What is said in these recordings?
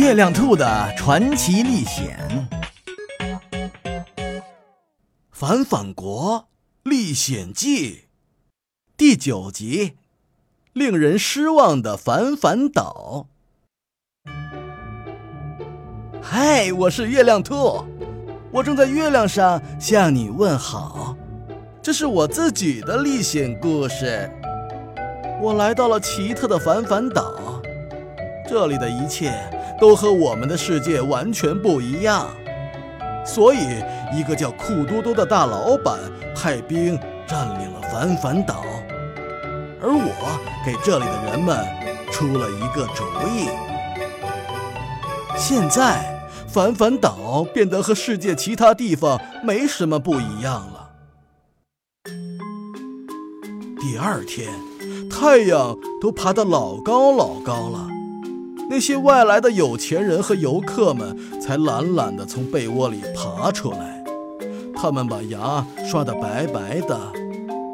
月亮兔的传奇历险，《反反国历险记》第九集：令人失望的反反岛。嗨，我是月亮兔，我正在月亮上向你问好。这是我自己的历险故事。我来到了奇特的反反岛，这里的一切都和我们的世界完全不一样。所以，一个叫酷多多的大老板派兵占领了凡凡岛，而我给这里的人们出了一个主意。现在，凡凡岛变得和世界其他地方没什么不一样了。第二天。太阳都爬得老高老高了，那些外来的有钱人和游客们才懒懒地从被窝里爬出来。他们把牙刷得白白的，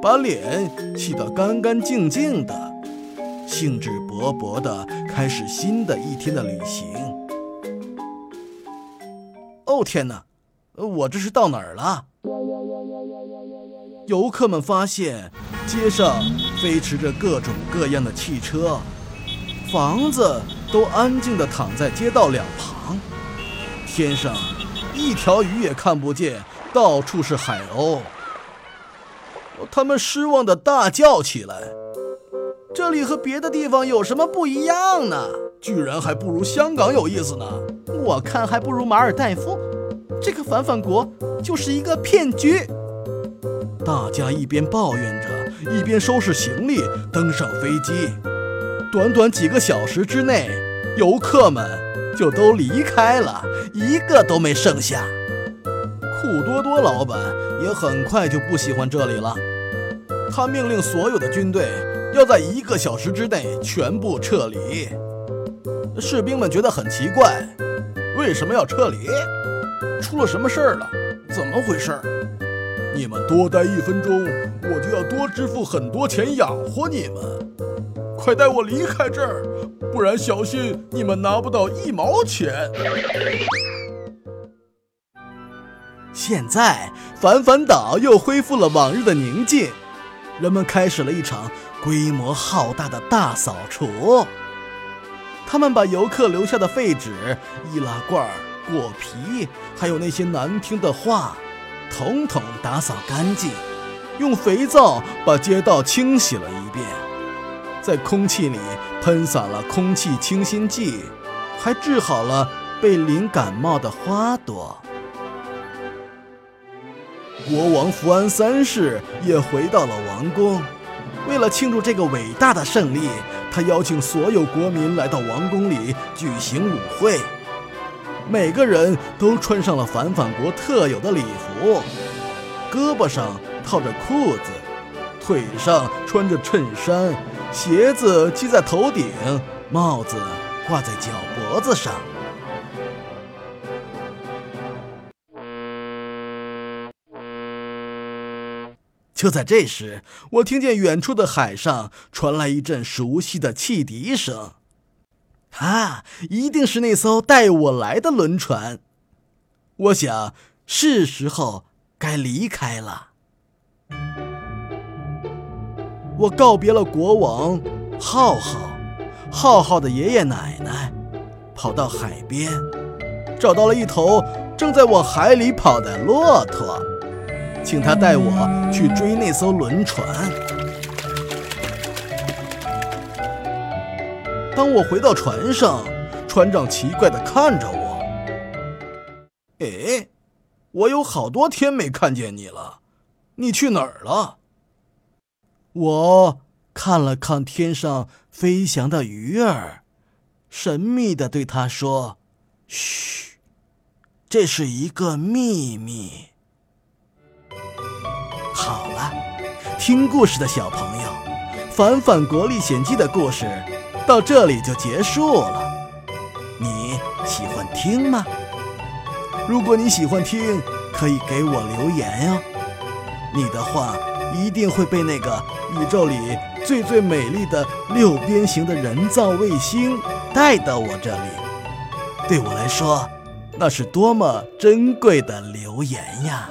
把脸洗得干干净净的，兴致勃勃地开始新的一天的旅行。哦天哪，我这是到哪儿了？游客们发现街上飞驰着各种各样的汽车，房子都安静地躺在街道两旁，天上一条鱼也看不见，到处是海鸥。他们失望地大叫起来：“这里和别的地方有什么不一样呢？居然还不如香港有意思呢！我看还不如马尔代夫。这个反反国就是一个骗局。”大家一边抱怨着，一边收拾行李登上飞机。短短几个小时之内，游客们就都离开了，一个都没剩下。库多多老板也很快就不喜欢这里了，他命令所有的军队要在一个小时之内全部撤离。士兵们觉得很奇怪，为什么要撤离？出了什么事儿了？怎么回事？你们多待一分钟，我就要多支付很多钱养活你们。快带我离开这儿，不然小心你们拿不到一毛钱。现在，凡凡岛又恢复了往日的宁静，人们开始了一场规模浩大的大扫除。他们把游客留下的废纸、易拉罐、果皮，还有那些难听的话。统统打扫干净，用肥皂把街道清洗了一遍，在空气里喷洒了空气清新剂，还治好了被淋感冒的花朵。国王福安三世也回到了王宫，为了庆祝这个伟大的胜利，他邀请所有国民来到王宫里举行舞会。每个人都穿上了反反国特有的礼服，胳膊上套着裤子，腿上穿着衬衫，鞋子系在头顶，帽子挂在脚脖子上。就在这时，我听见远处的海上传来一阵熟悉的汽笛声。啊，一定是那艘带我来的轮船。我想是时候该离开了。我告别了国王浩浩，浩浩的爷爷奶奶，跑到海边，找到了一头正在往海里跑的骆驼，请他带我去追那艘轮船。当我回到船上，船长奇怪地看着我。哎，我有好多天没看见你了，你去哪儿了？我看了看天上飞翔的鱼儿，神秘地对他说：“嘘，这是一个秘密。”好了，听故事的小朋友，《反反国历险记》的故事。到这里就结束了，你喜欢听吗？如果你喜欢听，可以给我留言哟。你的话一定会被那个宇宙里最最美丽的六边形的人造卫星带到我这里。对我来说，那是多么珍贵的留言呀！